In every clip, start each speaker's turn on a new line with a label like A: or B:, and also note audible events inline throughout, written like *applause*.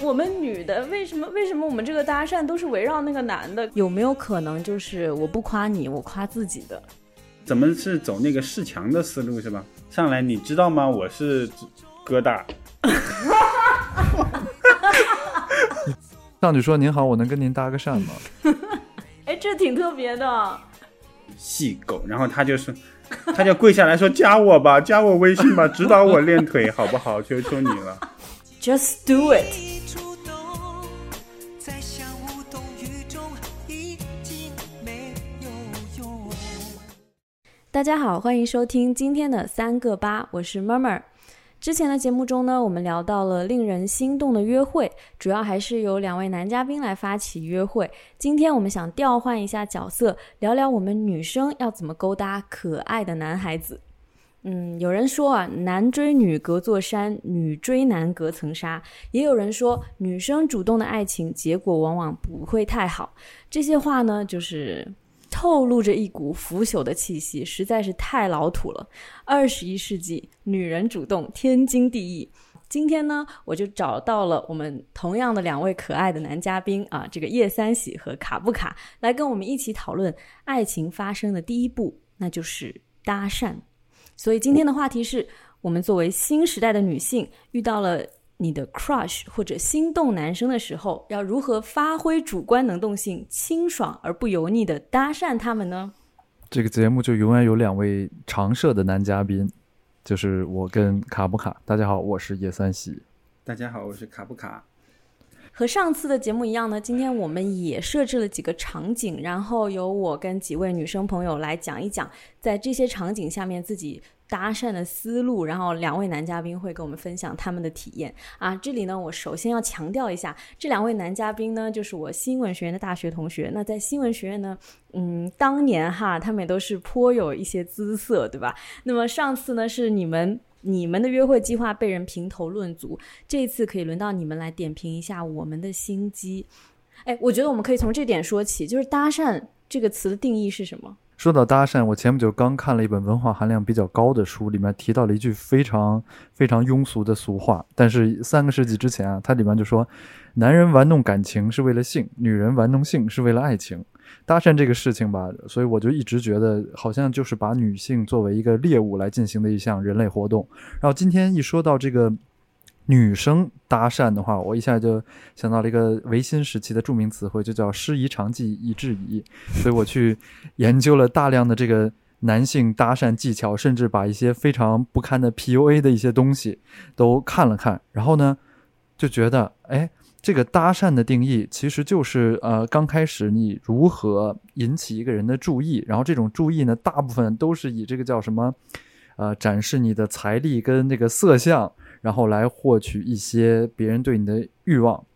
A: 我们女的为什么为什么我们这个搭讪都是围绕那个男的？有没有可能就是我不夸你，我夸自己的？
B: 怎么是走那个示强的思路是吧？上来你知道吗？我是疙瘩。*laughs*
C: 上去说您好，我能跟您搭个讪吗？*laughs*
A: 哎，这挺特别的。
B: 细狗，然后他就是，*laughs* 他就跪下来说加我吧，加我微信吧，指导我练腿好不好？求求你了。
A: Just do it。大家好，欢迎收听今天的三个八，我是 Murmur。之前的节目中呢，我们聊到了令人心动的约会，主要还是由两位男嘉宾来发起约会。今天我们想调换一下角色，聊聊我们女生要怎么勾搭可爱的男孩子。嗯，有人说啊，男追女隔座山，女追男隔层纱。也有人说，女生主动的爱情结果往往不会太好。这些话呢，就是。透露着一股腐朽的气息，实在是太老土了。二十一世纪，女人主动天经地义。今天呢，我就找到了我们同样的两位可爱的男嘉宾啊，这个叶三喜和卡布卡，来跟我们一起讨论爱情发生的第一步，那就是搭讪。所以今天的话题是我们作为新时代的女性遇到了。你的 crush 或者心动男生的时候，要如何发挥主观能动性，清爽而不油腻的搭讪他们呢？
C: 这个节目就永远有两位常设的男嘉宾，就是我跟卡布卡。大家好，我是叶三喜。
B: 大家好，我是卡布卡。
A: 和上次的节目一样呢，今天我们也设置了几个场景，然后由我跟几位女生朋友来讲一讲，在这些场景下面自己。搭讪的思路，然后两位男嘉宾会跟我们分享他们的体验啊。这里呢，我首先要强调一下，这两位男嘉宾呢，就是我新闻学院的大学同学。那在新闻学院呢，嗯，当年哈，他们也都是颇有一些姿色，对吧？那么上次呢，是你们你们的约会计划被人评头论足，这一次可以轮到你们来点评一下我们的心机。哎，我觉得我们可以从这点说起，就是搭讪这个词的定义是什么？
C: 说到搭讪，我前不久刚看了一本文化含量比较高的书，里面提到了一句非常非常庸俗的俗话。但是三个世纪之前啊，它里面就说，男人玩弄感情是为了性，女人玩弄性是为了爱情。搭讪这个事情吧，所以我就一直觉得好像就是把女性作为一个猎物来进行的一项人类活动。然后今天一说到这个。女生搭讪的话，我一下就想到了一个维新时期的著名词汇，就叫“师夷长技以制夷”。所以我去研究了大量的这个男性搭讪技巧，甚至把一些非常不堪的 PUA 的一些东西都看了看。然后呢，就觉得，哎，这个搭讪的定义其实就是呃，刚开始你如何引起一个人的注意，然后这种注意呢，大部分都是以这个叫什么，呃，展示你的财力跟这个色相。然后来获取一些别人对你的欲望，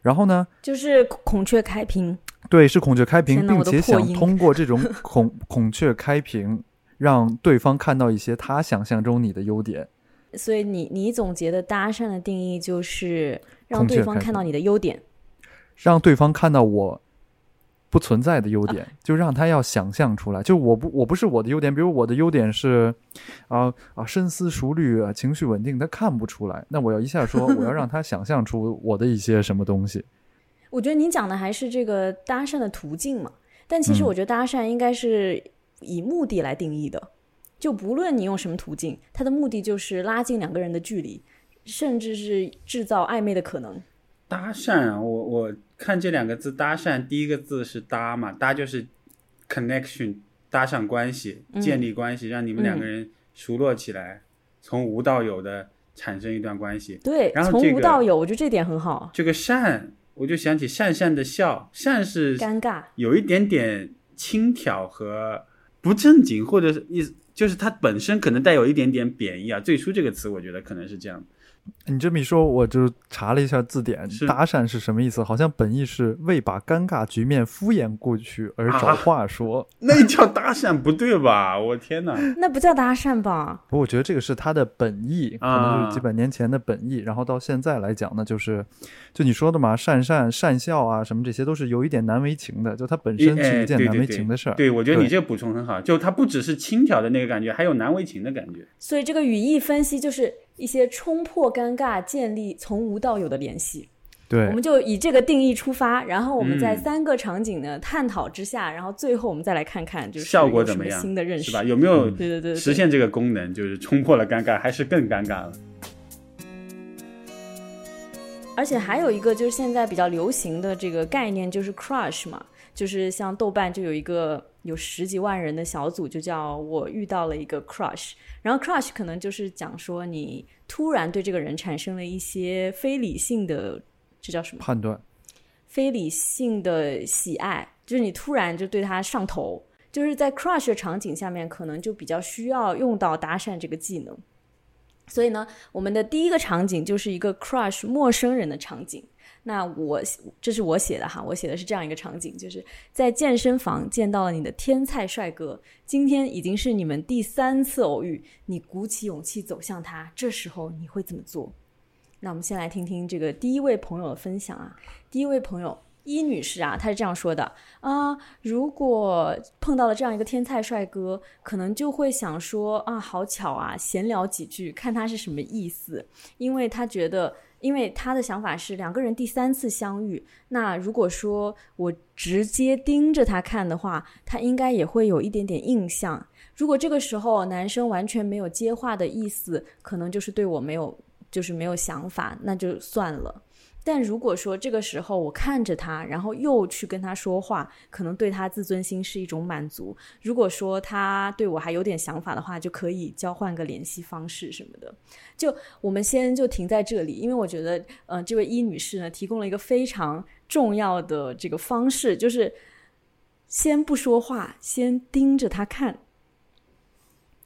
C: 然后呢，
A: 就是孔雀开屏，
C: 对，是孔雀开屏，并且想通过这种孔孔雀开屏，让对方看到一些他想象中你的优点。
A: 所以你你总结的搭讪的定义就是让对方看到你的优点，
C: 让对方看到我。不存在的优点，就让他要想象出来。就我不，我不是我的优点。比如我的优点是，啊啊，深思熟虑啊，情绪稳定，他看不出来。那我要一下说，我要让他想象出我的一些什么东西。*laughs*
A: 我觉得您讲的还是这个搭讪的途径嘛。但其实我觉得搭讪应该是以目的来定义的。就不论你用什么途径，它的目的就是拉近两个人的距离，甚至是制造暧昧的可能。
B: 搭讪啊，我我。看这两个字搭讪，第一个字是搭嘛，搭就是 connection，搭上关系，建立关系，让你们两个人熟络起来，从无到有的产生一段关系。
A: 对，
B: 然后
A: 从无到有，我觉得这点很好。
B: 这个善，我就想起讪讪的笑，善是
A: 尴尬，
B: 有一点点轻佻和不正经，或者是意思就是它本身可能带有一点点贬义啊。最初这个词，我觉得可能是这样。
C: 你这么一说，我就查了一下字典，搭讪是什么意思？好像本意是为把尴尬局面敷衍过去而找话说，*laughs*
B: 那叫搭讪不对吧？我天哪，*laughs*
A: 那不叫搭讪吧？
C: 不，我觉得这个是他的本意，可能就是几百年前的本意。然后到现在来讲呢，就是就你说的嘛，讪讪讪笑啊，什么这些都是有一点难为情的，就它本身是一件难为情的事儿。
B: 对，我觉得你这个补充很好，就它不只是轻佻的那个感觉，还有难为情的感觉。
A: 所以这个语义分析就是一些冲破尴尬、建立从无到有的联系。
C: 对
A: 我，们就以这个定义出发，然后我们在
B: 嗯
A: 三个场景的探讨之下，然后最后我们再来看看就是
B: 效果怎么样？
A: 新的认识
B: 是吧？有没有
A: 对对对对
B: 实现这个功能？就是冲破了尴尬，还是更尴尬了？
A: 而且还有一个就是现在比较流行的这个概念就是 crush 嘛，就是像豆瓣就有一个有十几万人的小组，就叫我遇到了一个 crush。然后 crush 可能就是讲说你突然对这个人产生了一些非理性的，这叫什么？
C: 判断
A: 非理性的喜爱，就是你突然就对他上头，就是在 crush 的场景下面，可能就比较需要用到搭讪这个技能。所以呢，我们的第一个场景就是一个 crush 陌生人的场景。那我这是我写的哈，我写的是这样一个场景，就是在健身房见到了你的天菜帅哥，今天已经是你们第三次偶遇，你鼓起勇气走向他，这时候你会怎么做？那我们先来听听这个第一位朋友的分享啊。第一位朋友伊女士啊，她是这样说的啊：如果碰到了这样一个天才帅哥，可能就会想说啊，好巧啊，闲聊几句，看他是什么意思。因为他觉得，因为他的想法是两个人第三次相遇，那如果说我直接盯着他看的话，他应该也会有一点点印象。如果这个时候男生完全没有接话的意思，可能就是对我没有，就是没有想法，那就算了。但如果说这个时候我看着他，然后又去跟他说话，可能对他自尊心是一种满足。如果说他对我还有点想法的话，就可以交换个联系方式什么的。就我们先就停在这里，因为我觉得，呃，这位伊女士呢提供了一个非常重要的这个方式，就是先不说话，先盯着他看。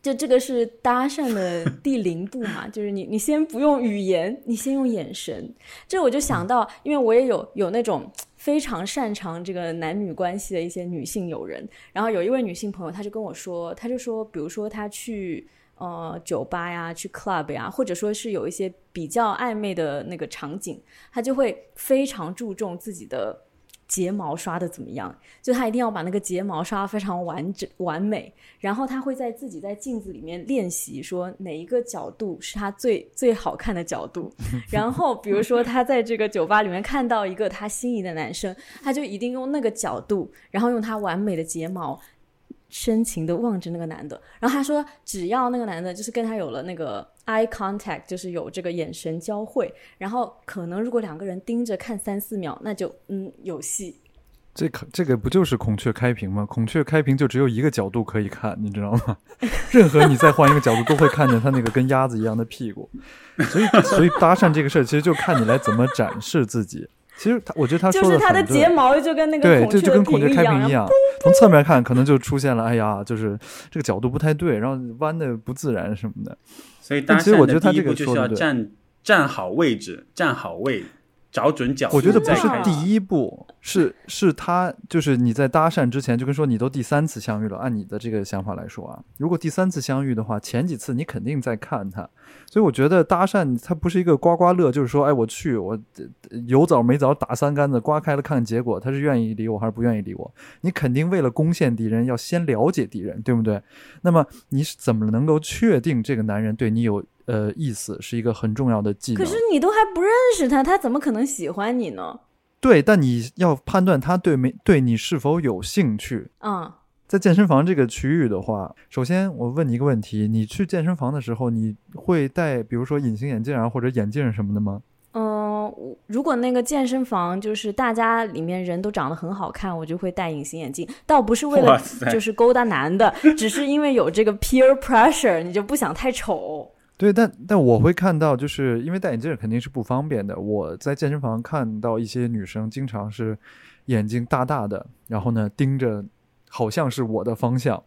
A: 就这个是搭讪的第零步嘛，*laughs* 就是你你先不用语言，你先用眼神。这我就想到，因为我也有有那种非常擅长这个男女关系的一些女性友人，然后有一位女性朋友，她就跟我说，她就说，比如说她去呃酒吧呀，去 club 呀，或者说是有一些比较暧昧的那个场景，她就会非常注重自己的。睫毛刷的怎么样？就他一定要把那个睫毛刷得非常完整完美，然后他会在自己在镜子里面练习，说哪一个角度是他最最好看的角度。*laughs* 然后比如说他在这个酒吧里面看到一个他心仪的男生，他就一定用那个角度，然后用他完美的睫毛。深情的望着那个男的，然后他说，只要那个男的就是跟他有了那个 eye contact，就是有这个眼神交汇，然后可能如果两个人盯着看三四秒，那就嗯有戏。
C: 这可这个不就是孔雀开屏吗？孔雀开屏就只有一个角度可以看，你知道吗？*laughs* 任何你再换一个角度，都会看见他那个跟鸭子一样的屁股。所以，所以搭讪这个事儿，其实就看你来怎么展示自己。其实他，我觉得他说
A: 就是他的
C: 很对。
A: 睫毛就跟那个
C: 对，
A: 孔雀的
C: 这就跟孔雀，开屏一样，从侧面看可能就出现了，哎呀，就是这个角度不太对，然后弯的不自然什么的。
B: 所以搭
C: 但其实我
B: 讪的
C: 觉得他这个
B: 第一步就是要站站好位置，站好位，找准角度。
C: 我觉得不是第一步，是是他就是你在搭讪之前，就跟说你都第三次相遇了，按你的这个想法来说啊，如果第三次相遇的话，前几次你肯定在看他，所以我觉得搭讪它不是一个刮刮乐，就是说，哎，我去，我呃有枣没枣打三竿子，刮开了看结果，他是愿意理我还是不愿意理我？你肯定为了攻陷敌人，要先了解敌人，对不对？那么你是怎么能够确定这个男人对你有呃意思，是一个很重要的技能。
A: 可是你都还不认识他，他怎么可能喜欢你呢？
C: 对，但你要判断他对没对你是否有兴趣。
A: 嗯，
C: 在健身房这个区域的话，首先我问你一个问题：你去健身房的时候，你会戴比如说隐形眼镜啊或者眼镜什么的吗？
A: 嗯，我如果那个健身房就是大家里面人都长得很好看，我就会戴隐形眼镜，倒不是为了就是勾搭男的，只是因为有这个 peer pressure，你就不想太丑。
C: 对，但但我会看到，就是因为戴眼镜肯定是不方便的。我在健身房看到一些女生，经常是眼睛大大的，然后呢盯着，好像是我的方向。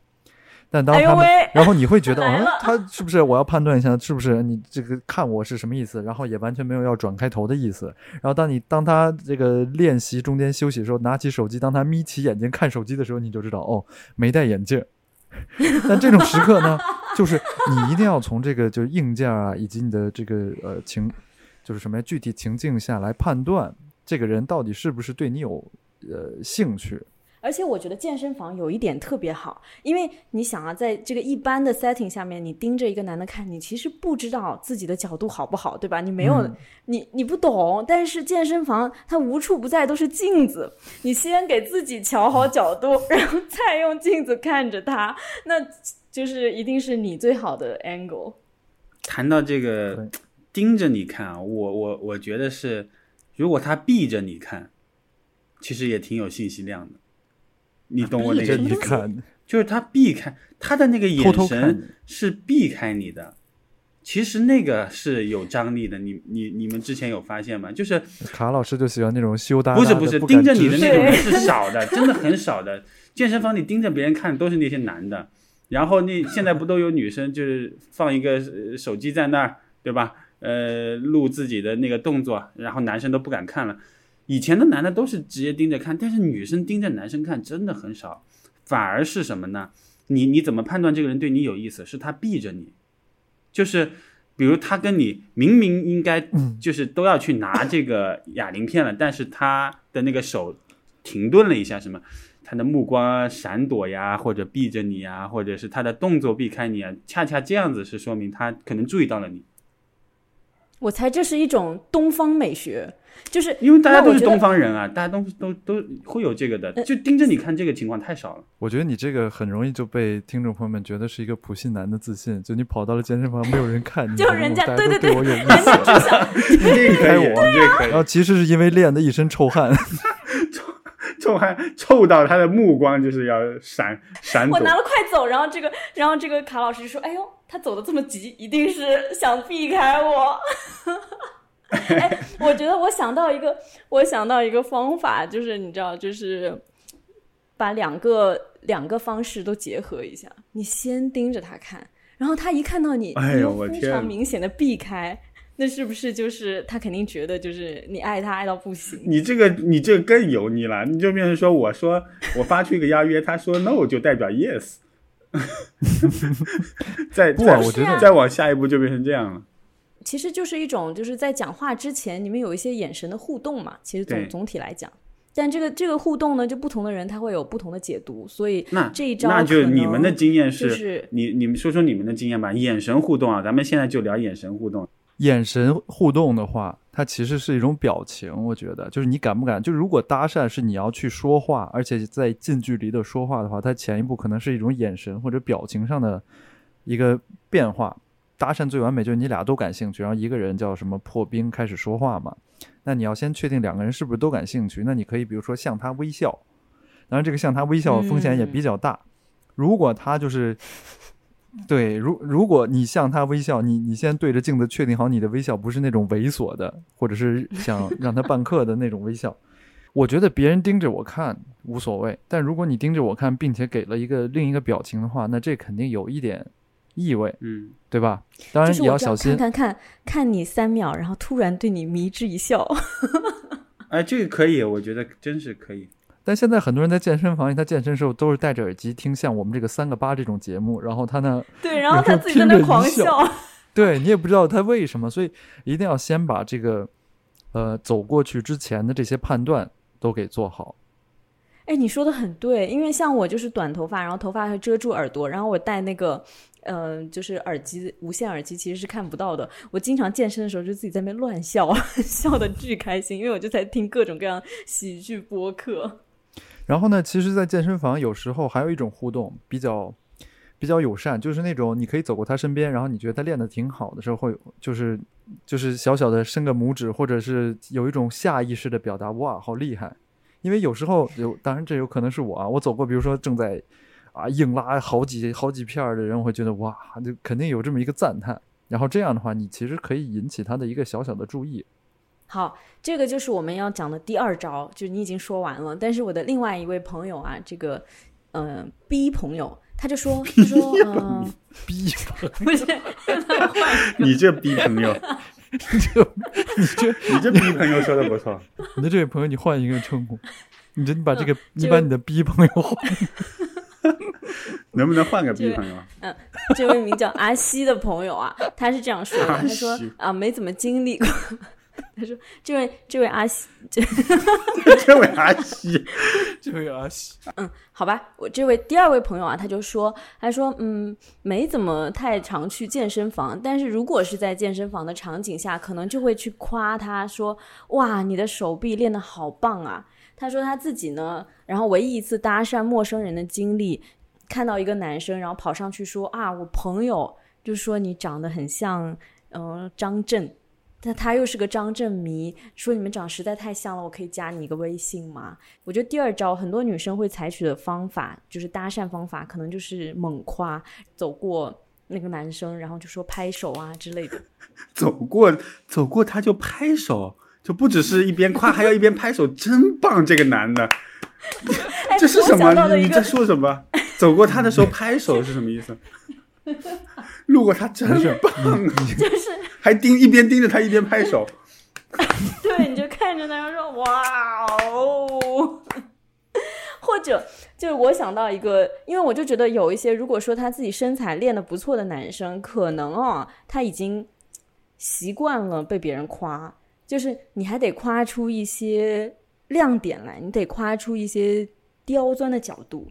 C: 但当他们，
A: 哎，
C: 然后你会觉得，*laughs* 嗯他是不是我要判断一下，是不是你这个看我是什么意思？然后也完全没有要转开头的意思。然后当你当他这个练习中间休息的时候，拿起手机，当他眯起眼睛看手机的时候，你就知道哦，没戴眼镜。*laughs* 但这种时刻呢，*laughs* 就是你一定要从这个就是硬件啊，以及你的这个呃情，就是什么呀具体情境下来判断这个人到底是不是对你有呃兴趣。
A: 而且我觉得健身房有一点特别好，因为你想啊，在这个一般的 setting 下面，你盯着一个男的看，你其实不知道自己的角度好不好，对吧？你没有，
C: 嗯
A: 你你不懂。但是健身房它无处不在都是镜子，你先给自己调好角度，然后再用镜子看着他，那就是一定是你最好的 angle。
B: 谈到这个盯着你看啊，我我我觉得是，如果他避着你看，其实也挺有信息量的。你懂我那个意思？就是他避开他的那个眼神是避开你的，其实那个是有张力的。你你你们之前有发现吗？就是
C: 卡老师就喜欢那种羞答答
B: 不是不是盯着你的那种人 *laughs* 是少的，真的很少的。健身房里盯着别人看都是那些男的，然后那现在不都有女生就是放一个呃手机在那儿，对吧？呃，录自己的那个动作，然后男生都不敢看了。以前的男的都是直接盯着看，但是女生盯着男生看真的很少，反而是什么呢？你你怎么判断这个人对你有意思？是他避着你，就是比如他跟你明明应该就是都要去拿这个哑铃片了，但是他的那个手停顿了一下，什么？他的目光闪躲呀，或者避着你呀，或者是他的动作避开你啊，恰恰这样子是说明他可能注意到了你，
A: 我猜这是一种东方美学，就是
B: 因为大家都是东方人啊，大家都都都会有这个的，就盯着你看这个情况太少了。
C: 我觉得你这个很容易就被听众朋友们觉得是一个普信男的自信，就你跑到了健身房，没有人看你，
A: 就人家
C: 对
A: 对对
C: 我有意思。
A: 只想 *laughs*
B: 你这个可以，
C: 开我
B: 你这个
C: 然。后其实是因为练的一身臭汗，*laughs*
B: 臭臭汗臭到他的目光就是要闪闪躲
A: 我。拿了快走，然后这个，然后这个卡老师就说：“哎呦，他走的这么急，一定是想避开我。*laughs* ”哎，我觉得我想到一个，我想到一个方法，就是你知道，就是把两个两个方式都结合一下。你先盯着他看，然后他一看到你，
B: 哎呦
A: 你又非
B: 我天
A: 常明显的避开，那是不是就是他肯定觉得就是你爱他爱到不行？
B: 你这个你这个更油腻了，你就变成说我说我发出一个邀约，他说 no 就代表 yes，*laughs* 再再
C: 不啊我觉
A: 得
B: 再往下一步就变成这样了。
A: 其实就是一种就是在讲话之前，你们有一些眼神的互动嘛。其实总总体来讲，但这个这个互动呢，就不同的人他会有不同的解读，所以
B: 那
A: 这一招
B: 那就你们的经验，
A: 就是是
B: 你你们说说你们的经验吧。眼神互动啊，咱们现在就聊眼神互动。
C: 眼神互动的话，它其实是一种表情。我觉得，就是你敢不敢，就如果搭讪是你要去说话，而且在近距离的说话的话，它前一步可能是一种眼神或者表情上的一个变化。搭讪最完美就是你俩都感兴趣，然后一个人叫什么破冰开始说话嘛。那你要先确定两个人是不是都感兴趣，那你可以比如说向他微笑，当然这个向他微笑风险也比较大。如果他就是对，如如果你向他微笑，你你先对着镜子确定好你的微笑不是那种猥琐的，或者是想让他办课的那种微笑。我觉得别人盯着我看无所谓，但如果你盯着我看，并且给了一个另一个表情的话，那这肯定有一点意味，
B: 嗯，
C: 对吧？当然也要小心。
A: 看看看看你三秒，然后突然对你迷之一笑。*laughs*
B: 哎，这个可以，我觉得真是可以。
C: 但现在很多人在健身房里，他健身时候都是戴着耳机听像我们这个三个八这种节目，然后他呢，
A: 对，然后他自己在那狂
C: 笑 *laughs* 对你也不知道他为什么，所以一定要先把这个呃走过去之前的这些判断都给做好。
A: 哎，你说的很对，因为像我就是短头发，然后头发会遮住耳朵，然后我戴那个，呃，就是耳机，无线耳机其实是看不到的。我经常健身的时候就自己在那边乱笑，*laughs* 笑的巨开心，因为我就在听各种各样喜剧播客。*laughs*
C: 然后呢，其实，在健身房有时候还有一种互动比较比较友善，就是那种你可以走过他身边，然后你觉得他练得挺好的时候，会就是就是小小的伸个拇指，或者是有一种下意识的表达，哇，好厉害！因为有时候有，当然这有可能是我啊，我走过，比如说正在啊硬拉好几好几片儿的人，我会觉得哇，就肯定有这么一个赞叹。然后这样的话，你其实可以引起他的一个小小的注意。
A: 好，这个就是我们要讲的第二招，就是你已经说完了。但是我的另外一位朋友啊，这个呃 B 朋友，他就说，他说，嗯、*laughs*
C: 逼 *laughs*
A: 不是，*laughs*
B: 你这 B 朋友，
C: 你这你这
B: 你这 B 朋友说的不错。
C: 你的这位朋友，你换一个称呼，你这你把这个，你把你的 B 朋友换。*laughs*
B: 能不能换个朋友？
A: 嗯这位名叫阿西的朋友啊，*laughs* 他是这样说的，他说啊，没怎么经历过，*laughs* 他说：“这位这位阿西，
B: 这位阿西，
C: 这位阿西，
A: 嗯，好吧，我这位第二位朋友啊，他就说，他说，嗯，没怎么太常去健身房，但是如果是在健身房的场景下，可能就会去夸他说，哇，你的手臂练得好棒啊。他说他自己呢，然后唯一一次搭讪陌生人的经历，看到一个男生，然后跑上去说啊，我朋友就说你长得很像，嗯、张震。但他又是个张震迷，说你们长实在太像了，我可以加你一个微信吗？我觉得第二招很多女生会采取的方法，就是搭讪方法，可能就是猛夸，走过那个男生，然后就说拍手啊之类的。*laughs*
B: 走过走过他就拍手，就不只是一边夸，还要一边拍手，真棒！这个男的，*laughs*
A: 哎
B: 这是什么？你在说什么？走过他的时候拍手是什么意思？路过他真棒，
A: 就是
B: 还盯一边盯着他一边拍手。*laughs*
A: 对，你就看着他说哇哦，或者就是我想到一个，因为我就觉得有一些，如果说他自己身材练得不错的男生，可能啊他已经习惯了被别人夸，就是你还得夸出一些亮点来，你得夸出一些刁钻的角度，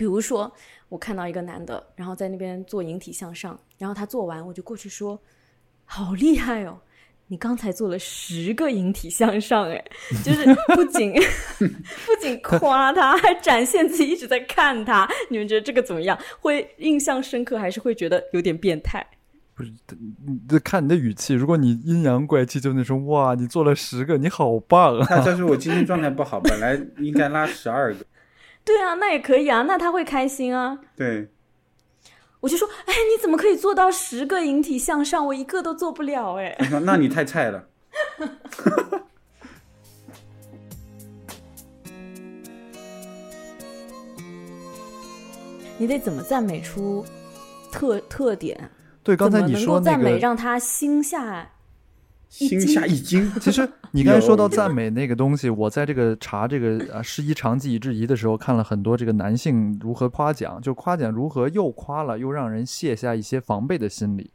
A: 比如说我看到一个男的，然后在那边做引体向上，然后他做完，我就过去说，好厉害哦。你刚才做了十个引体向上，哎，就是不仅 *laughs* 不仅夸他，还展现自己一直在看他。你们觉得这个怎么样？会印象深刻，还是会觉得有点变态？
C: 不是，你这看你的语气，如果你阴阳怪气，就那种哇，你做了十个，你好棒啊！
B: 他他说我今天状态不好，本来应该拉十二个。
A: 对啊，那也可以啊，那他会开心啊。
B: 对，
A: 我就说，哎，你怎么可以做到十个引体向上？我一个都做不了，哎。
B: 那你太菜了。*laughs*
A: 你得怎么赞美出特特点？
C: 对，刚才你
A: 能
C: 说那
A: 够赞美，让他心下一
B: 心下一惊。*laughs*
C: 其实你刚才说到赞美那个东西，我在这个查这个呃适宜长技以制宜的时候，看了很多这个男性如何夸奖，就夸奖如何又夸了又让人卸下一些防备的心理。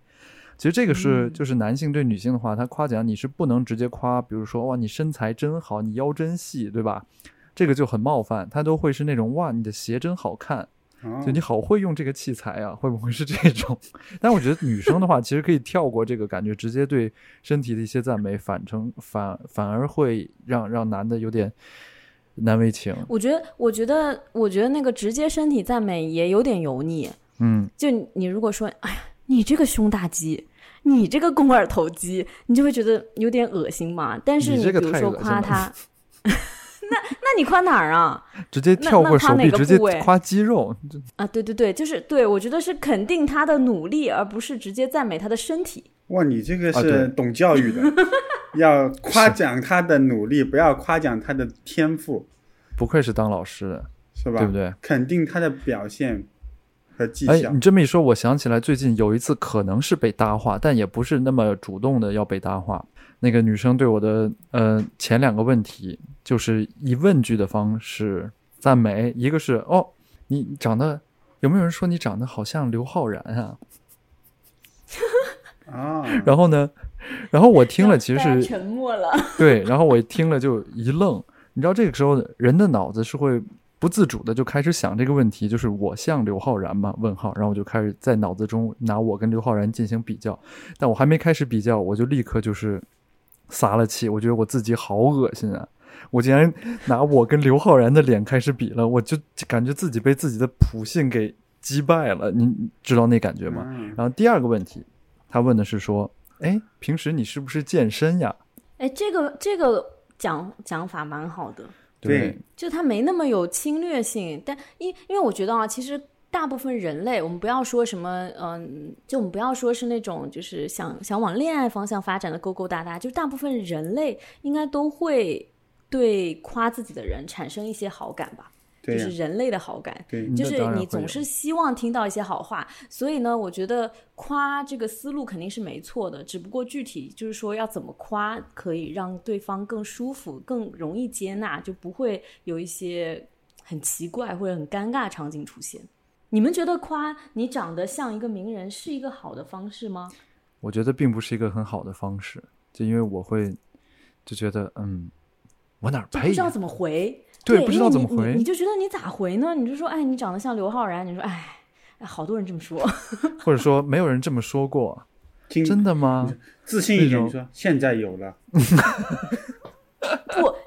C: 其实这个是
A: 嗯
C: 就是男性对女性的话，他夸奖你是不能直接夸，比如说哇你身材真好，你腰真细，对吧？这个就很冒犯，他都会是那种哇你的鞋真好看，
B: 哦
C: 就你好会用这个器材啊，会不会是这种？*laughs* 但我觉得女生的话，其实可以跳过这个感觉，直接对身体的一些赞美，反成反反而会让让男的有点难为情。
A: 我觉得，我觉得，我觉得那个直接身体赞美也有点油腻。
C: 嗯，
A: 就你你如果说，哎呀，你这个胸大肌，你这个肱二头肌，你就会觉得有点恶心嘛。但是
C: 你这个
A: 比如说夸他，*laughs* 那那你夸哪儿啊？*laughs*
C: 直接跳过手臂，
A: 那个
C: 直接夸肌肉。
A: 啊，对对对，就是对我觉得是肯定他的努力，而不是直接赞美他的身体。
B: 哇，你这个是懂教育的，要 *laughs* 夸奖他的努力，不要夸奖他的天赋，
C: 不愧是当老师的，
B: 是吧？
C: 对不对？
B: 肯定他的表现和绩
C: 哎，你。这么一说，我想起来最近有一次可能是被搭话，但也不是那么主动的要被搭话。那个女生对我的呃前两个问题，就是以问句的方式赞美，一个是哦，你长得有没有人说你长得好像刘昊然啊？
B: 啊，
C: 然后呢，然后我听了 *laughs* 其实是
A: 沉默了。*laughs*
C: 对，然后我听了就一愣。你知道这个时候人的脑子是会不自主的就开始想这个问题，就是我像刘昊然吗？问号，然后我就开始在脑子中拿我跟刘昊然进行比较，但我还没开始比较，我就立刻就是撒了气，我觉得我自己好恶心啊！我竟然拿我跟刘昊然的脸开始比了，我就感觉自己被自己的普信给击败了，你你知道那感觉吗？
B: 嗯
C: 然后第二个问题，他问的是说，哎，平时你是不是健身呀？
A: 哎，这个这个讲讲法蛮好的。
B: 对
A: 就他没那么有侵略性，但因因为我觉得啊，其实大部分人类，我们不要说什么，嗯、就我们不要说是那种就是想想往恋爱方向发展的勾勾搭搭，就大部分人类应该都会对夸自己的人产生一些好感吧，就是人类的好感。就是你总是希望听到一些好话，所以呢，我觉得夸这个思路肯定是没错的，只不过具体就是说要怎么夸，可以让对方更舒服、更容易接纳，就不会有一些很奇怪或者很尴尬场景出现。你们觉得夸你长得像一个名人是一个好的方式吗？
C: 我觉得并不是一个很好的方式，就因为我会就觉得嗯，我哪
A: 不？知道怎么回。
C: 对，
A: 对，
C: 不知道怎么。回
A: 你。就觉得你咋回呢？你就说，哎，你长得像刘昊然，你说，哎，哎好多人这么说。*laughs* *laughs*
C: 或者说没有人这么说过，
B: 听
C: 真的吗？
B: 自信一点，你说现在有了，
A: 不，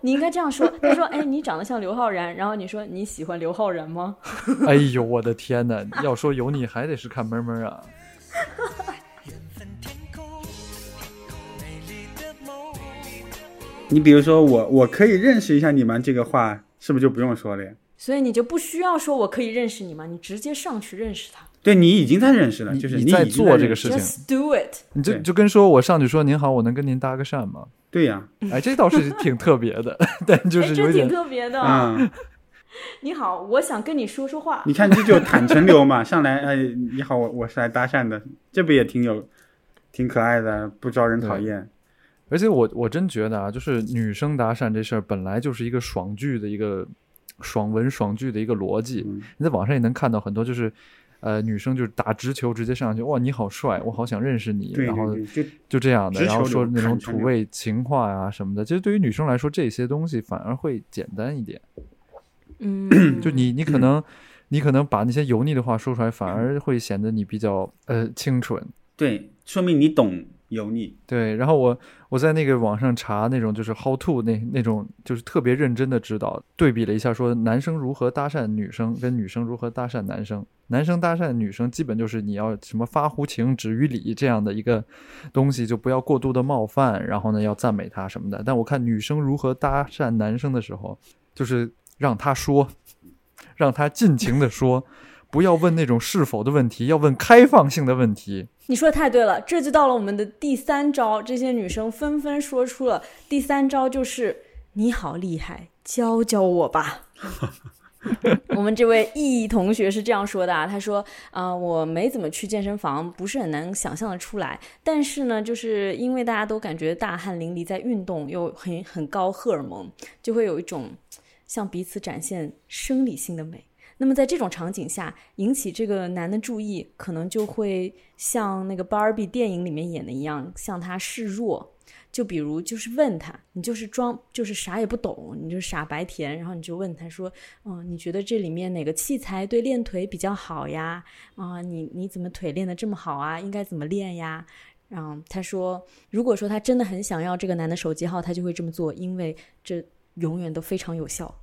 A: 你应该这样说。他说，哎，你长得像刘昊然，然后你说你喜欢刘昊然吗？*laughs*
C: 哎呦，我的天哪！要说有你，还得是看闷闷啊。
B: 你比如说我，我可以认识一下你们这个话，是不是就不用说了呀？
A: 所以你就不需要说我可以认识你吗？你直接上去认识他
B: 对你已经在认识了，就是
C: 你在做这个事情
A: ，，just do it。
C: 你就就跟说我上去说您好，我能跟您搭个讪吗？
B: 对呀，
C: 哎，这倒是挺特别的，*laughs* 但就是有点
A: 特别的。
B: 嗯，
A: 你好，我想跟你说说话。
B: 你看这就坦诚流嘛，上来 *laughs* 哎，你好，我我是来搭讪的，这不也挺有，挺可爱的，不招人讨厌。
C: 而且我我真觉得啊，就是女生搭讪这事儿本来就是一个爽剧的一个爽文爽剧的一个逻辑。
B: 嗯
C: 你在网上也能看到很多，就是呃女生就是打直球直接上去，哇你好帅，我好想认识你，
B: 对
C: 然后
B: 就
C: 就这样的，然后说那种土味情话呀、什么的。其实对于女生来说，这些东西反而会简单一点。
A: 嗯，
C: 就你你可能你可能把那些油腻的话说出来，反而会显得你比较呃清纯。
B: 对，说明你懂油腻。
C: 对，然后我我在那个网上查那种就是 how to 那那种就是特别认真的指导，对比了一下，说男生如何搭讪女生，跟女生如何搭讪男生。男生搭讪女生，基本就是你要什么发乎情，止于礼这样的一个东西，就不要过度的冒犯，然后呢要赞美他什么的。但我看女生如何搭讪男生的时候，就是让他说，让他尽情的说，不要问那种是否的问题，要问开放性的问题。
A: 你说的太对了，这就到了我们的第三招。这些女生纷纷说出了第三招，就是你好厉害，教教我吧。*laughs* 我们这位易同学是这样说的啊，他说：“啊、我没怎么去健身房，不是很难想象的出来。但是呢，就是因为大家都感觉大汗淋漓，在运动又很很高荷尔蒙，就会有一种向彼此展现生理性的美。那么在这种场景下，引起这个男的注意，可能就会像那个芭比电影里面演的一样，向他示弱。就比如，就是问他，你就是装，就是啥也不懂，你就傻白甜，然后你就问他说，嗯，你觉得这里面哪个器材对练腿比较好呀？啊、你你怎么腿练得这么好啊？应该怎么练呀？然后他说，如果说他真的很想要这个男的手机号，他就会这么做，因为这永远都非常有效。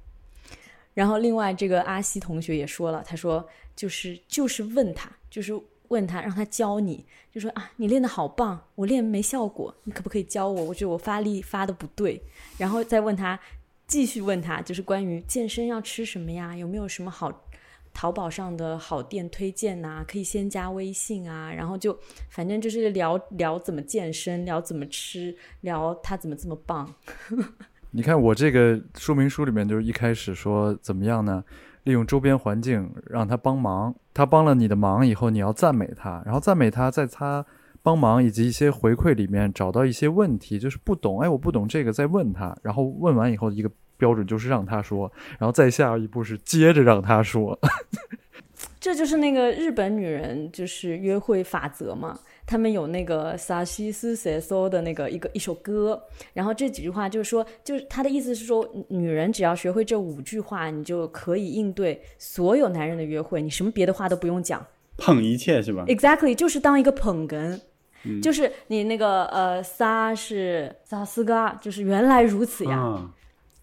A: 然后另外这个阿西同学也说了，他说就是就是问他，就是问他让他教你，就说啊你练得好棒，我练没效果，你可不可以教我？我觉得我发力发的不对，然后再问他，继续问他，就是关于健身要吃什么呀，有没有什么好淘宝上的好店推荐呐、可以先加微信啊，然后就反正就是聊聊怎么健身，聊怎么吃，聊他怎么这么棒。
C: 你看我这个说明书里面就是一开始说怎么样呢？利用周边环境让他帮忙，他帮了你的忙以后，你要赞美他，然后赞美他，在他帮忙以及一些回馈里面找到一些问题，就是不懂，哎，我不懂这个，再问他，然后问完以后一个标准就是让他说，然后再下一步是接着让他说。*laughs*
A: 这就是那个日本女人就是约会法则嘛，他们有那个萨西斯塞索的那个一个一首歌，然后这几句话就是说，就是他的意思是说，女人只要学会这五句话，你就可以应对所有男人的约会，你什么别的话都不用讲
B: 捧一切是吧
A: ？，exactly 就是当一个捧哏。就是你那个呃，撒是撒斯嘎，就是原来如此呀。
B: 啊，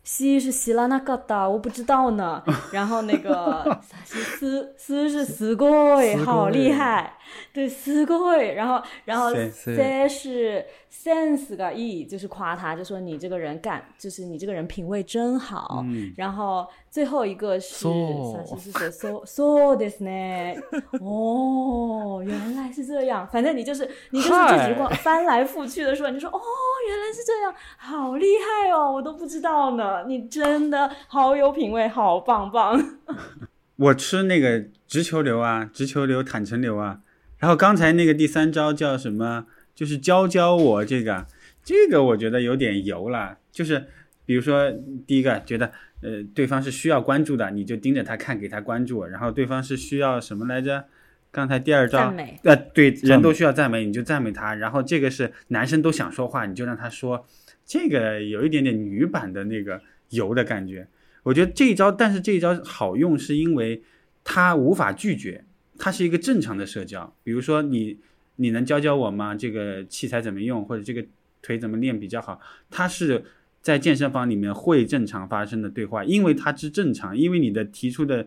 A: 西是西拉那嘎达，我不知道呢。*laughs* 然后那个萨西斯斯是すごい，
C: すごい
A: 好厉害，对，すごい。然后然后
B: せ
A: 塞是 sense がいい，就是夸他，就说你这个人干，就是你这个人品味真好。
B: 嗯，
A: 然后最后一个是
C: そう
A: 萨西斯说そうですね。哦，原来是这样。反正你就是你就是这句话翻来覆去的说，你就说哦，原来是这样，好厉害哦，我都不知道呢。你真的好有品味，好棒棒。*laughs*
B: 我吃那个直球流啊，直球流、坦诚流啊。然后刚才那个第三招叫什么？ 就是教教我这个，这个我觉得有点油了。就是比如说第一个觉得呃对方是需要关注的，你就盯着他看，给他关注。然后对方是需要什么来着？刚才第二招
A: 赞美，
B: 呃，对，人都需要赞美，你就赞美他。然后这个是男生都想说话，你就让他说。这个有一点点女版的那个油的感觉。我觉得这一招，但是这一招好用，是因为他无法拒绝，他是一个正常的社交。比如说你，你能教教我吗？这个器材怎么用，或者这个腿怎么练比较好？它是在健身房里面会正常发生的对话，因为它之正常，因为你的提出的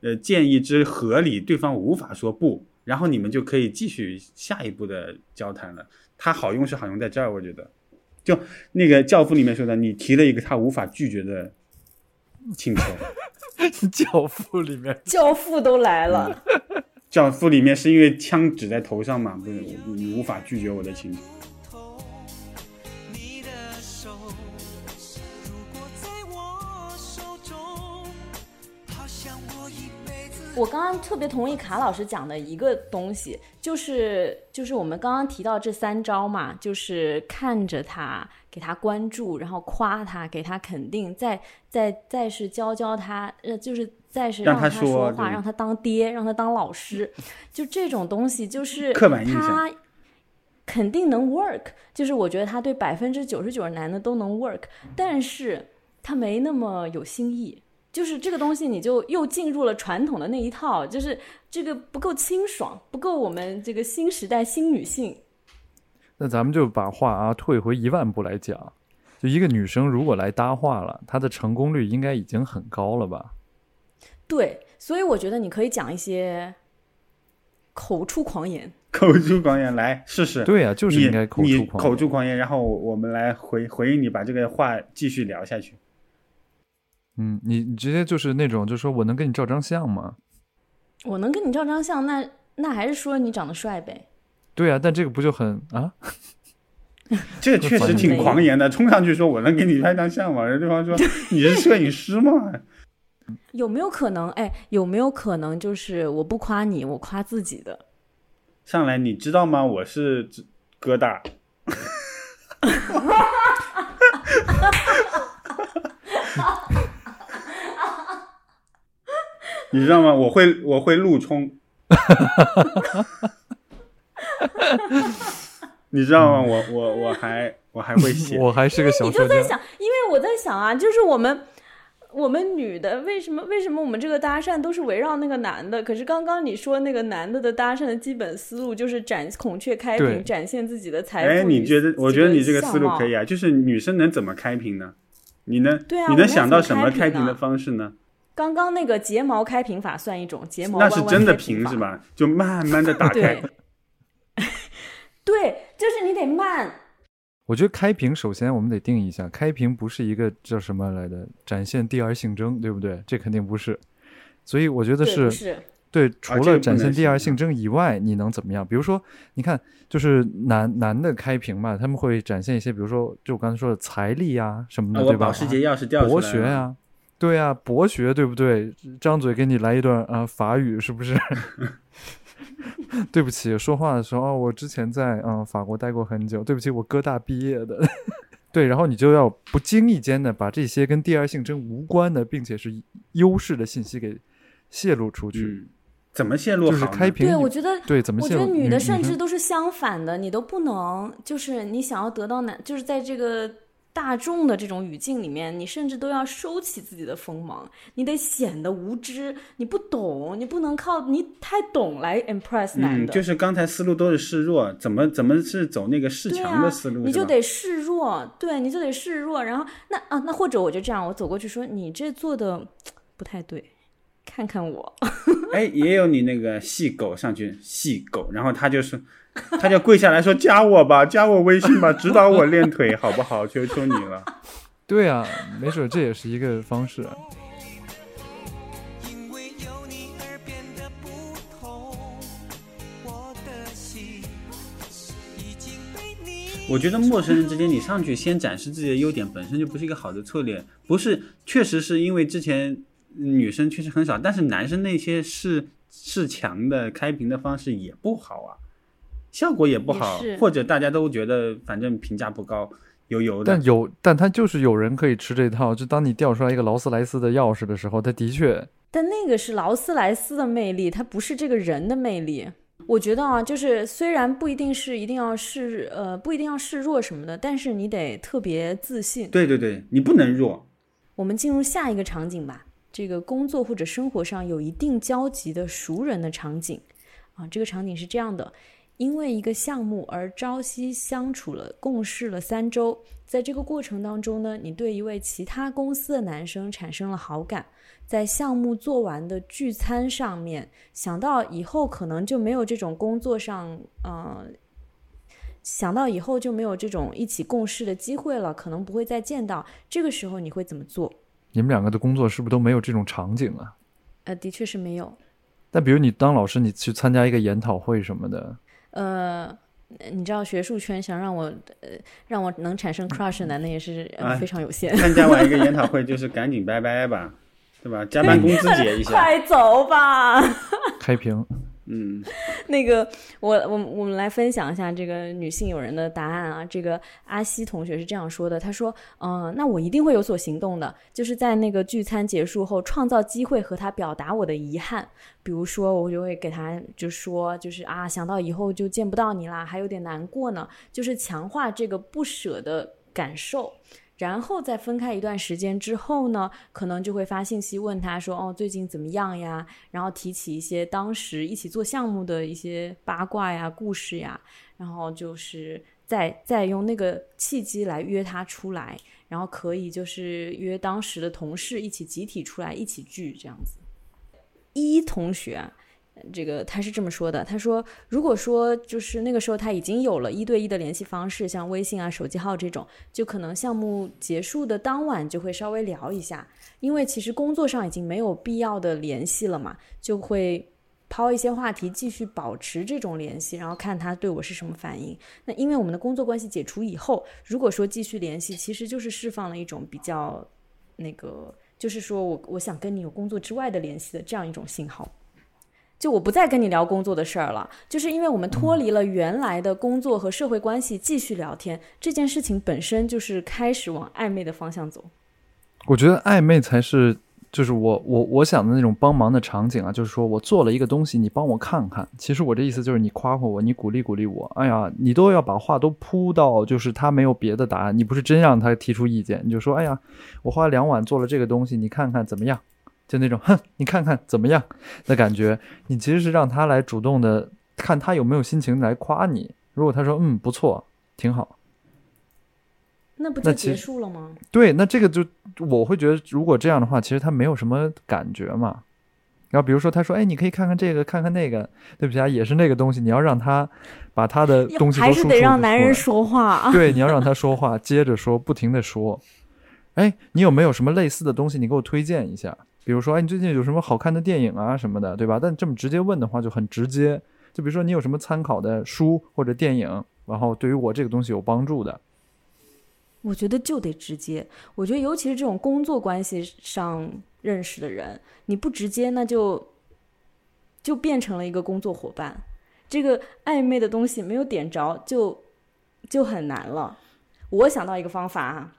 B: 呃建议之合理，对方无法说不，然后你们就可以继续下一步的交谈了。它好用是好用在这儿，我觉得，就那个教父里面说的，你提了一个他无法拒绝的。请求，*laughs*
C: 教父里面，
A: 教父都来了。*laughs*
B: 教父里面是因为枪指在头上嘛，不是你无法拒绝我的请求。
A: 我刚刚特别同意卡老师讲的一个东西，就是就是我们刚刚提到这三招嘛，就是看着他，给他关注，然后夸他，给他肯定，再再再是教教他，呃，就是再是让
B: 他
A: 说话，让他当爹，让他当老师，*laughs* 就这种东西，就是
B: 刻板印象，
A: 他肯定能 work，就是我觉得他对百分之九十九的男的都能 work，但是他没那么有新意。就是这个东西，你就又进入了传统的那一套，就是这个不够清爽，不够我们这个新时代新女性。
C: 那咱们就把话啊退回一万步来讲，就一个女生如果来搭话了，她的成功率应该已经很高了吧？
A: 对，所以我觉得你可以讲一些口出狂言。*laughs*
B: 口出狂言，来试试。
C: 对啊，就是应该口出狂
B: 口出狂言，然后我们来回回应你，把这个话继续聊下去。
C: 嗯，你你直接就是那种，就说我能跟你照张相吗？
A: 我能跟你照张相，那那还是说你长得帅呗？
C: 对啊，但这个不就很啊？*laughs*
B: 这个确实挺狂言的，冲上去说我能给你拍张相吗？对方说 *laughs* 你是摄影师吗？
A: 有没有可能？哎，有没有可能就是我不夸你，我夸自己的？
B: 上来你知道吗？我是哥大。你知道吗？我会我会路冲，你知道吗？我我我还我还会写，
C: 我还是个小
A: 说家。你就在想，因为我在想啊，就是我们我们女的为什么为什么我们这个搭讪都是围绕那个男的？可是刚刚你说那个男的的搭讪的基本思路就是展孔雀开屏，展现自己的财富。
B: 哎，你觉得？我觉得你这个思路可以啊，就是女生能怎么开屏呢？你能
A: 对啊？
B: 你能想到什么开屏的方式呢？
A: 刚刚那个睫毛开屏法算一种睫毛，
B: 那是真的屏是吧？就慢慢的打开。*laughs*
A: 对，就是你得慢。
C: 我觉得开屏首先我们得定义一下，开屏不是一个叫什么来的，展现第二性征，对不对？这肯定不是。所以我觉得
A: 是，
C: 对，除了展现第二性征以外，你能怎么样？比如说，你看，就是男男的开屏嘛，他们会展现一些，比如说，就我刚才说的财力啊什么的，对吧？
B: 保时捷钥匙掉
C: 博学呀。对呀，博学对不对？张嘴给你来一段啊法语，是不是？*laughs* *laughs* 对不起，说话的时候，我之前在嗯法国待过很久。对不起，我哥大毕业的。*laughs* 对，然后你就要不经意间的把这些跟第二性征无关的，并且是优势的信息给泄露出去。
B: 怎么泄露？
C: 就是开屏。
A: 对，我觉得
C: 对，怎么？
A: 我觉得
C: 女
A: 的甚至都是相反的，你都不能，就是你想要得到男，就是在这个。大众的这种语境里面，你甚至都要收起自己的锋芒，你得显得无知，你不懂，你不能靠你太懂来 impress 男
B: 的。就是刚才思路都是示弱，怎么怎么是走那个示强的思路？
A: 你就得示弱，对，你就得示弱。然后那啊，那或者我就这样，我走过去说，你这做的不太对，看看我。*laughs*
B: 哎，也有你那个细狗上去细狗，然后他就是。他就跪下来说：“加我吧，加我微信吧，指导我练腿好不好？求求你了。”
C: 对啊，没准这也是一个方式。
B: 我觉得陌生人之间，你上去先展示自己的优点，本身就不是一个好的策略。不是，确实是因为之前女生确实很少，但是男生那些是是强的开屏的方式也不好啊。效果也不好，或者大家都觉得反正评价不高，油油
C: 的。但有，但他就是有人可以吃这套。就当你掉出来一个劳斯莱斯的钥匙的时候，他的确。
A: 但那个是劳斯莱斯的魅力，它不是这个人的魅力。我觉得啊，就是虽然不一定是一定要示呃不一定要示弱什么的，但是你得特别自信。
B: 对对对，你不能弱。
A: 我们进入下一个场景吧，这个工作或者生活上有一定交集的熟人的场景啊，这个场景是这样的。因为一个项目而朝夕相处了，共事了三周，在这个过程当中呢，你对一位其他公司的男生产生了好感，在项目做完的聚餐上面，想到以后可能就没有这种工作上，呃，想到以后就没有这种一起共事的机会了，可能不会再见到，这个时候你会怎么做？
C: 你们两个的工作是不是都没有这种场景啊？
A: 呃，的确是没有。
C: 但比如你当老师，你去参加一个研讨会什么的。
A: 呃，你知道学术圈想让我呃让我能产生 crush 的男的也是非常有限。
B: 参加完一个研讨会就是赶紧拜拜吧，对吧？加班工资结一下，*laughs*
A: 快走吧。*laughs*
C: 开屏。
B: 嗯，*laughs*
A: 那个，我我我们来分享一下这个女性友人的答案啊。这个阿西同学是这样说的，他说：“嗯，那我一定会有所行动的，就是在那个聚餐结束后，创造机会和他表达我的遗憾。比如说，我就会给他就说，就是啊，想到以后就见不到你啦，还有点难过呢，就是强化这个不舍的感受。”然后再分开一段时间之后呢，可能就会发信息问他说：“哦，最近怎么样呀？”然后提起一些当时一起做项目的一些八卦呀、故事呀，然后就是再再用那个契机来约他出来，然后可以就是约当时的同事一起集体出来一起聚这样子。一同学。这个他是这么说的，他说，如果说就是那个时候他已经有了一对一的联系方式，像微信啊、手机号这种，就可能项目结束的当晚就会稍微聊一下，因为其实工作上已经没有必要的联系了嘛，就会抛一些话题继续保持这种联系，然后看他对我是什么反应。那因为我们的工作关系解除以后，如果说继续联系，其实就是释放了一种比较那个，就是说我我想跟你有工作之外的联系的这样一种信号。就我不再跟你聊工作的事儿了，就是因为我们脱离了原来的工作和社会关系，继续聊天这件事情本身就是开始往暧昧的方向走。
C: 我觉得暧昧才是，就是我我我想的那种帮忙的场景啊，就是说我做了一个东西，你帮我看看。其实我这意思就是你夸夸我，你鼓励鼓励我。哎呀，你都要把话都铺到，就是他没有别的答案，你不是真让他提出意见，你就说，哎呀，我花两晚做了这个东西，你看看怎么样。就那种哼，你看看怎么样的感觉？你其实是让他来主动的，看他有没有心情来夸你。如果他说嗯不错，挺好，
A: 那不就结束了吗？
C: 对，那这个就我会觉得，如果这样的话，其实他没有什么感觉嘛。然后比如说他说，哎，你可以看看这个，看看那个。对不起啊，也是那个东西。你要让他把他的东西
A: 还是得让男人说话。
C: 对，你要让他说话，接着说，不停的说。哎，你有没有什么类似的东西？你给我推荐一下。比如说，哎，你最近有什么好看的电影啊什么的，对吧？但这么直接问的话就很直接。就比如说，你有什么参考的书或者电影，然后对于我这个东西有帮助的？
A: 我觉得就得直接。我觉得尤其是这种工作关系上认识的人，你不直接，那就就变成了一个工作伙伴。这个暧昧的东西没有点着，就就很难了。我想到一个方法啊。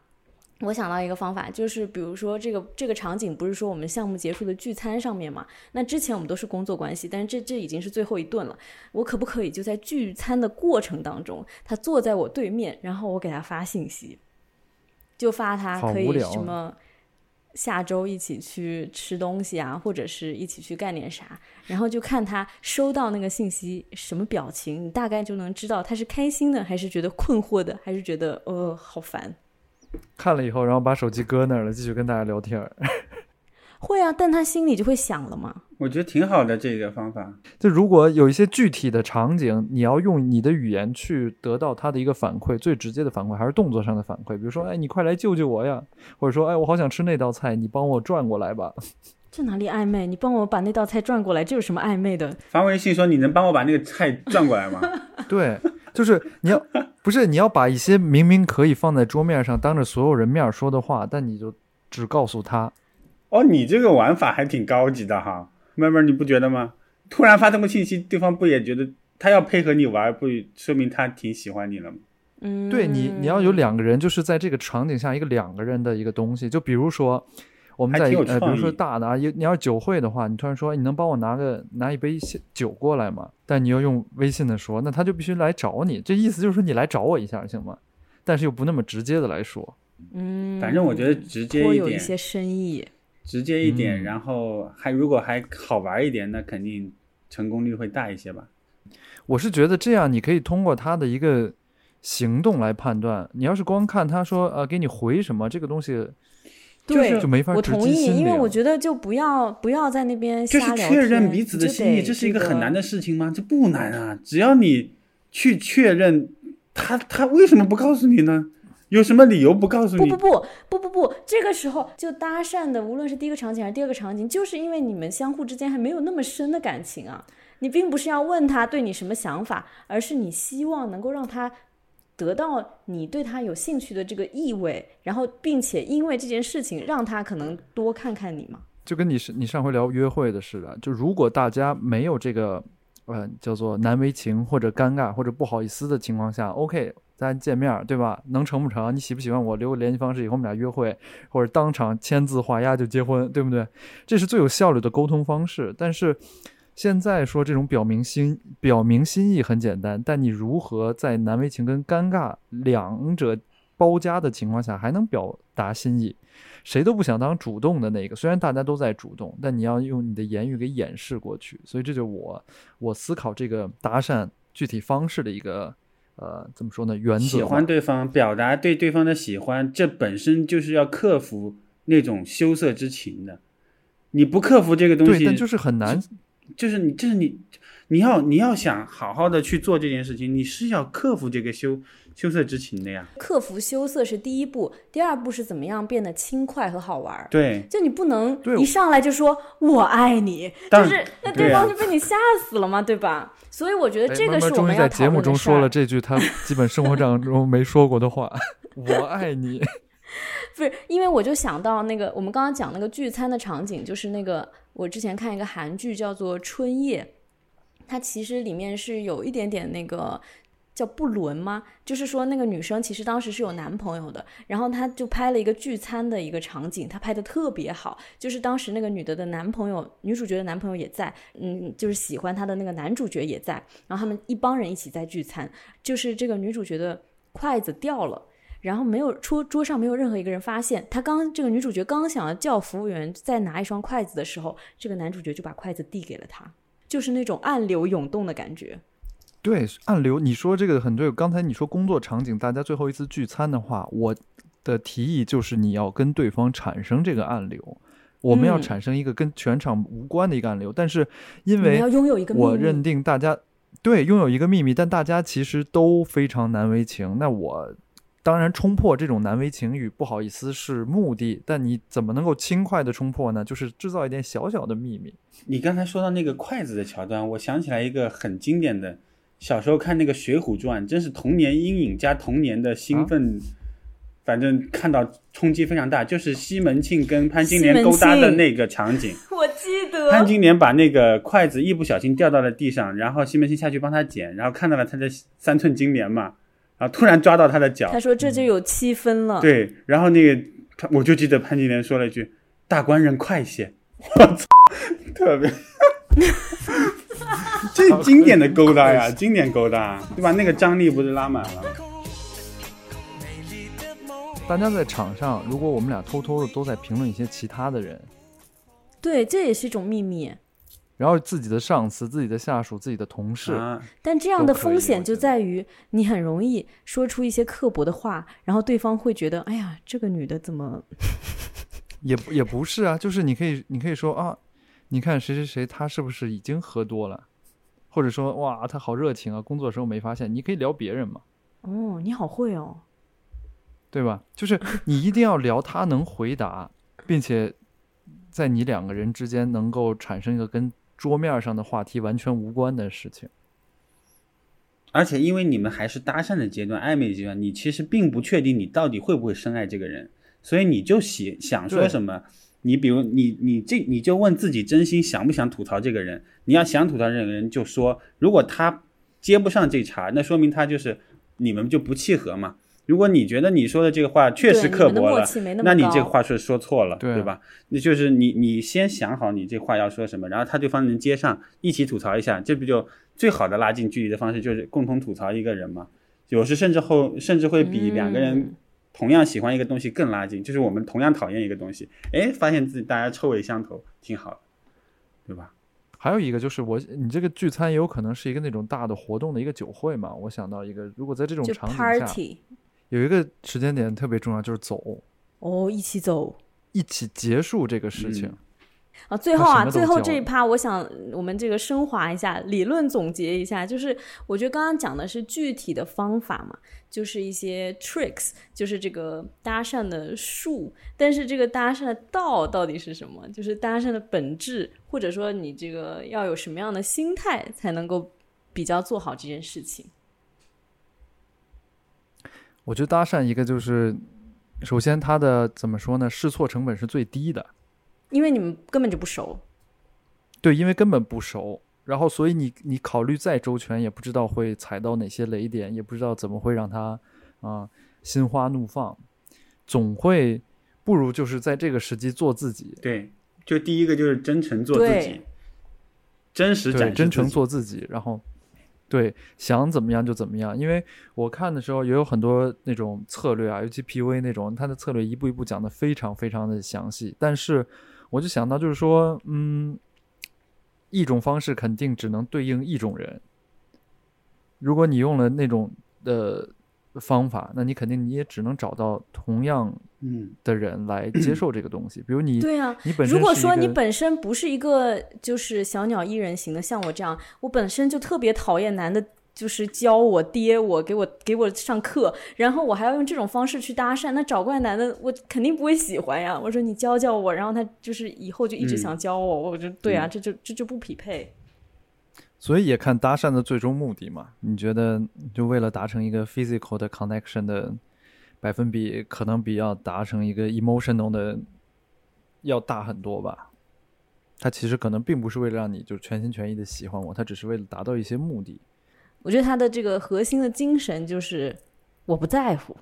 A: 我想到一个方法，就是比如说这个这个场景不是说我们项目结束的聚餐上面嘛？那之前我们都是工作关系，但是这这已经是最后一顿了。我可不可以就在聚餐的过程当中，他坐在我对面，然后我给他发信息，就发他可以什么下周一起去吃东西啊，或者是一起去干点啥，然后就看他收到那个信息什么表情，你大概就能知道他是开心的，还是觉得困惑的，还是觉得呃好烦。
C: 看了以后，然后把手机搁那儿了，继续跟大家聊天。*laughs*
A: 会啊，但他心里就会想了嘛。
B: 我觉得挺好的这个方法。
C: 就如果有一些具体的场景，你要用你的语言去得到他的一个反馈，最直接的反馈还是动作上的反馈。比如说，哎，你快来救救我呀！或者说，哎，我好想吃那道菜，你帮我转过来吧。
A: 这哪里暧昧？你帮我把那道菜转过来，这有什么暧昧的？*laughs*
B: 发微信说你能帮我把那个菜转过来吗？*laughs*
C: 对。就是你要不是你要把一些明明可以放在桌面上当着所有人面说的话，但你就只告诉他。
B: 哦，你这个玩法还挺高级的哈，妹妹你不觉得吗？突然发这么信息，对方不也觉得他要配合你玩，不说明他挺喜欢你了吗？
A: 嗯，
C: 对你你要有两个人，就是在这个场景下一个两个人的一个东西。就比如说，我们在呃，比如说大的啊，你你要酒会的话，你突然说你能帮我拿个拿一杯现酒过来吗？但你要用微信的说，那他就必须来找你，这意思就是说你来找我一下行吗？但是又不那么直接的来说，
A: 嗯，
B: 反正我觉得直接一点，
A: 颇有一些深意。
B: 直接一点，
C: 嗯
B: 然后还如果还好玩一点，那肯定成功率会大一些吧。
C: 我是觉得这样，你可以通过他的一个行动来判断。你要是光看他说呃给你回什么这个东西，
A: 对，
C: 就没法
A: 我同意，因为我觉得就不要不要在那边
B: 就是
A: 瞎聊
B: 确认彼此的心意，这是一个很难的事情吗？这不难啊，只要你去确认他，他为什么不告诉你呢？有什么理由不告诉你？
A: 不不不不不不，这个时候就搭讪的，无论是第一个场景还是第二个场景，就是因为你们相互之间还没有那么深的感情啊。你并不是要问他对你什么想法，而是你希望能够让他得到你对他有兴趣的这个意味，然后并且因为这件事情让他可能多看看你嘛。
C: 就跟你是你上回聊约会的似的，就如果大家没有这个呃叫做难为情或者尴尬或者不好意思的情况下，OK，咱见面对吧？能成不成？你喜不喜欢我？留个联系方式，以后我们俩约会，或者当场签字画押就结婚，对不对？这是最有效率的沟通方式。但是现在说这种表明心表明心意很简单，但你如何在难为情跟尴尬两者包夹的情况下还能表达心意？谁都不想当主动的那个，虽然大家都在主动，但你要用你的言语给掩饰过去。所以这就是我我思考这个搭讪具体方式的一个呃怎么说呢原则。
B: 喜欢对方，表达对对方的喜欢，这本身就是要克服那种羞涩之情的。你不克服这个东
C: 对，
B: 西，
C: 但就是很难。
B: 就是你，就是你，你要你要想好好的去做这件事情，你是要克服这个羞羞涩之情的呀。
A: 克服羞涩是第一步，第二步是怎么样变得轻快和好玩儿。
B: 对，
A: 就你不能一上来就说我爱你，就是那
B: 对
A: 方就被你吓死了嘛，对吧？所以我觉得
C: 哎
A: 这个是我们
C: 在节目中。说了这句他基本生活当中没说过的话：“ *laughs* 我爱你。
A: 不是，因为我就想到那个我们刚刚讲那个聚餐的场景，就是那个我之前看一个韩剧叫做《春夜》，它其实里面是有一点点那个。叫不伦吗？就是说那个女生其实当时是有男朋友的，然后她就拍了一个聚餐的一个场景，她拍的特别好。就是当时那个女的的男朋友，女主角的男朋友也在，嗯，就是喜欢她的那个男主角也在，然后他们一帮人一起在聚餐。就是这个女主角的筷子掉了。然后没有桌桌上没有任何一个人发现，他刚这个女主角刚想要叫服务员再拿一双筷子的时候，这个男主角就把筷子递给了她，就是那种暗流涌动的感觉。”
C: 对，暗流，你说这个很对。刚才你说工作场景，大家最后一次聚餐的话，我的提议就是你要跟对方产生这个暗流，我们要
A: 嗯
C: 产生一个跟全场无关的一个暗流。但是因为我认定大家对拥有一个秘密，但大家其实都非常难为情。那我当然冲破这种难为情与不好意思是目的，但你怎么能够轻快的冲破呢？就是制造一点小小的秘密。
B: 你刚才说到那个筷子的桥段，我想起来一个很经典的，小时候看那个《水浒传》，真是童年阴影加童年的兴奋，反正看到冲击非常大。就是西门庆跟潘金莲勾搭的那个场景，*laughs*
A: 我记得
B: 潘金莲把那个筷子一不小心掉到了地上，然后西门庆下去帮他捡，然后看到了他的三寸金莲嘛，然后突然抓到他的脚
A: 他，说这就有七分了。
B: 对，然后那个他我就记得潘金莲说了一句：“大官人快些！” *laughs* 我操，特别，*laughs* 这经典的勾搭呀，经典勾搭，对吧？那个张力不是拉满了？
C: 大家在场上，如果我们俩偷偷的都在评论一些其他的人，
A: 对，这也是一种秘密。
C: 然后自己的上司、自己的下属、自己的同事，
B: 啊，
A: 但这样的风险就在于你很容易说出一些刻薄的话，然后对方会觉得，哎呀，这个女的怎么 *laughs*
C: 也不也不是啊，就是你可以你可以说啊，你看谁谁谁他是不是已经喝多了，或者说哇他好热情啊，工作的时候没发现，你可以聊别人嘛，
A: 哦，你好会哦。
C: 对吧？就是你一定要聊他能回答，并且在你两个人之间能够产生一个跟桌面上的话题完全无关的事情。
B: 而且因为你们还是搭讪的阶段、暧昧的阶段，你其实并不确定你到底会不会深爱这个人，所以你就喜想说什么，你比如你你这你就问自己真心想不想吐槽这个人，你要想吐槽这个人就说，如果他接不上这茬，那说明他就是你们就不契合嘛。如果你觉得你说的这个话确实刻薄了，
A: 那
B: 那你这个话是说错了，
C: 对
B: 对吧？那就是你你先想好你这话要说什么，然后他对方能接上，一起吐槽一下，这不就最好的拉近距离的方式就是共同吐槽一个人嘛？有时甚至后甚至会比两个人
A: 嗯
B: 同样喜欢一个东西更拉近，就是我们同样讨厌一个东西，哎，发现自己大家臭味相投，挺好的，对吧？
C: 还有一个就是我，你这个聚餐也有可能是一个那种大的活动的一个酒会嘛。我想到一个，如果在这种场景下
A: ，party
C: 有一个时间点特别重要，就是走，
A: 哦，一起走。
C: 一起结束这个事情。
B: 嗯
A: 啊，最后啊，最后这一趴，我想我们这个升华一下，理论总结一下，就是我觉得刚刚讲的是具体的方法嘛，就是一些 tricks，就是这个搭讪的术，但是这个搭讪的道到底是什么？就是搭讪的本质，或者说你这个要有什么样的心态才能够比较做好这件事情？
C: 我觉得搭讪一个就是，首先它的怎么说呢，试错成本是最低的。
A: 因为你们根本就不熟，
C: 对，因为根本不熟，然后所以你你考虑再周全，也不知道会踩到哪些雷点，也不知道怎么会让他啊、心花怒放，总会不如就是在这个时机做自己，
B: 对，就第一个就是真诚做自己，真实展
C: 对，真诚做自己，然后对想怎么样就怎么样。因为我看的时候也有很多那种策略啊，尤其 PUA 那种，他的策略一步一步讲的非常非常的详细。但是我就想到就是说，嗯，一种方式肯定只能对应一种人。如果你用了那种的方法，那你肯定你也只能找到同样
B: 嗯，
C: 的人来接受这个东西。比如你，
A: 对啊，
C: 你本身
A: 如果说你本身不是一个就是小鸟依人型的，像我这样，我本身就特别讨厌男的，就是教我、爹我、给我给我上课，然后我还要用这种方式去搭讪，那找过来男的我肯定不会喜欢呀。我说你教教我，然后他就是以后就一直
B: 嗯
A: 想教我，我就对啊，
B: 嗯
A: 这就这就不匹配。
C: 所以也看搭讪的最终目的嘛？你觉得就为了达成一个 physical 的 connection 的百分比，可能比要达成一个 emotional 的要大很多吧？他其实可能并不是为了让你就全心全意的喜欢我，他只是为了达到一些目的。
A: 我觉得他的这个核心的精神就是我不在乎。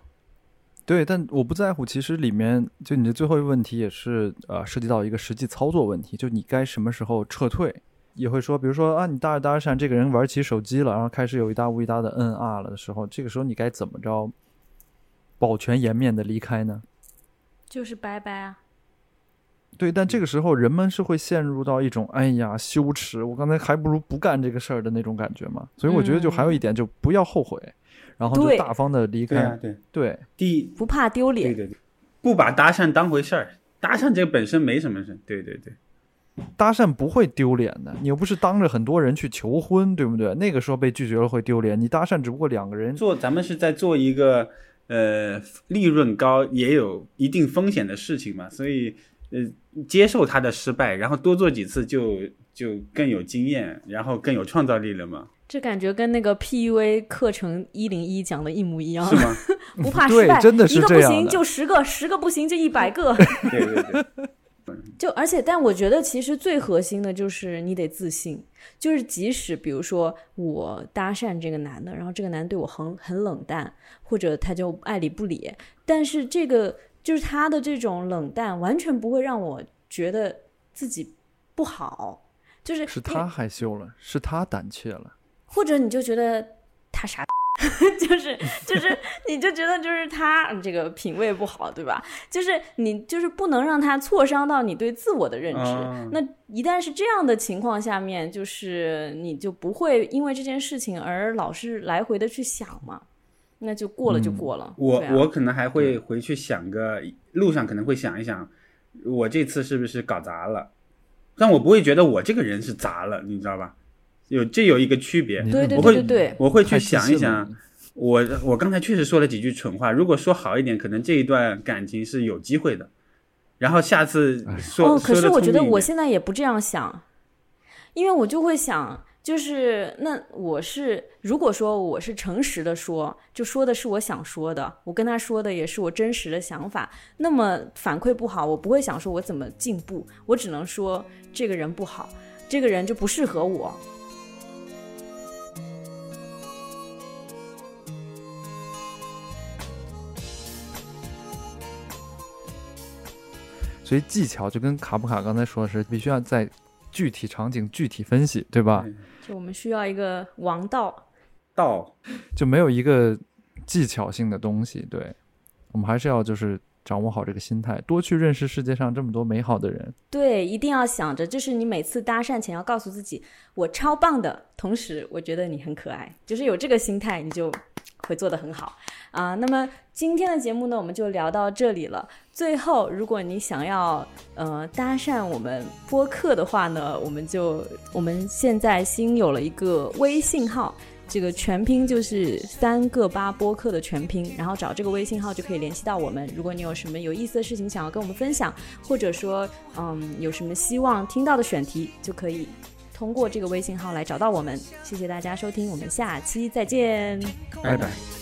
C: 对，但我不在乎。其实里面就你的最后一个问题也是呃涉及到一个实际操作问题，就你该什么时候撤退。也会说，比如说啊，你搭着搭着讪，这个人玩起手机了，然后开始有一搭无一搭的嗯啊了的时候，这个时候你该怎么着保全颜面的离开呢？
A: 就是拜拜啊！
C: 对，但这个时候人们是会陷入到一种哎呀羞耻，我刚才还不如不干这个事儿的那种感觉嘛。所以我觉得就还有一点，就不要后悔，然后就大方的离开。
B: 对啊，对，
C: 对
B: 第一，
A: 不怕丢脸。
B: 对对对，不把搭讪当回事儿，搭讪这个本身没什么事，对对对，
C: 搭讪不会丢脸的，你又不是当着很多人去求婚，对不对？那个时候被拒绝了会丢脸，你搭讪只不过两个人。
B: 做咱们是在做一个呃利润高也有一定风险的事情嘛，所以呃接受他的失败，然后多做几次就就更有经验，然后更有创造力了嘛，
A: 这感觉跟那个 PUA 课程一零一讲的一模一样
B: 是，吗？*laughs*
A: 不怕失败，
C: 真的是
A: 一个不行
C: 这样的
A: 就十个，十个不行就一百个。
B: 对对对，*laughs*
A: 就而且，但我觉得其实最核心的就是你得自信，就是即使比如说我搭讪这个男的，然后这个男的对我很很冷淡，或者他就爱理不理，但是这个就是他的这种冷淡，完全不会让我觉得自己不好，就是
C: 是他害羞了，是他胆怯了。
A: 或者你就觉得他傻，*laughs* 就是就是你就觉得就是他这个品味不好，对吧？就是你就是不能让他挫伤到你对自我的认知。
B: 哦
A: 那一旦是这样的情况下面，就是你就不会因为这件事情而老是来回的去想嘛，那就过了就过了。
B: 我
A: 啊
B: 我可能还会回去想个路上可能会想一想，我这次是不是搞砸了？但我不会觉得我这个人是砸了，你知道吧？有这有一个区别，
A: 对对
B: 我会
A: 对
B: 我会去想一想，我我刚才确实说了几句蠢话，如果说好一点，可能这一段感情是有机会的。然后下次说、
A: 哦，可是我觉得我现在也不这样想，因为我就会想，就是那我是如果说我是诚实的说，就说的是我想说的，我跟他说的也是我真实的想法，那么反馈不好，我不会想说我怎么进步，我只能说这个人不好，这个人就不适合我。
C: 所以技巧就跟卡普卡刚才说的是，必须要在具体场景具体分析，对吧？
A: 就我们需要一个王道，
B: 道
C: 就没有一个技巧性的东西。对，我们还是要就是掌握好这个心态，多去认识世界上这么多美好的人。
A: 对，一定要想着，就是你每次搭讪前要告诉自己，我超棒的，同时我觉得你很可爱，就是有这个心态，你就会做得很好啊。那么今天的节目呢，我们就聊到这里了。最后，如果你想要呃搭讪我们播客的话呢，我们就我们现在新有了一个微信号，这个全拼就是三个八播客的全拼，然后找这个微信号就可以联系到我们。如果你有什么有意思的事情想要跟我们分享，或者说嗯有什么希望听到的选题，就可以通过这个微信号来找到我们。谢谢大家收听，我们下期再见，
C: 拜拜。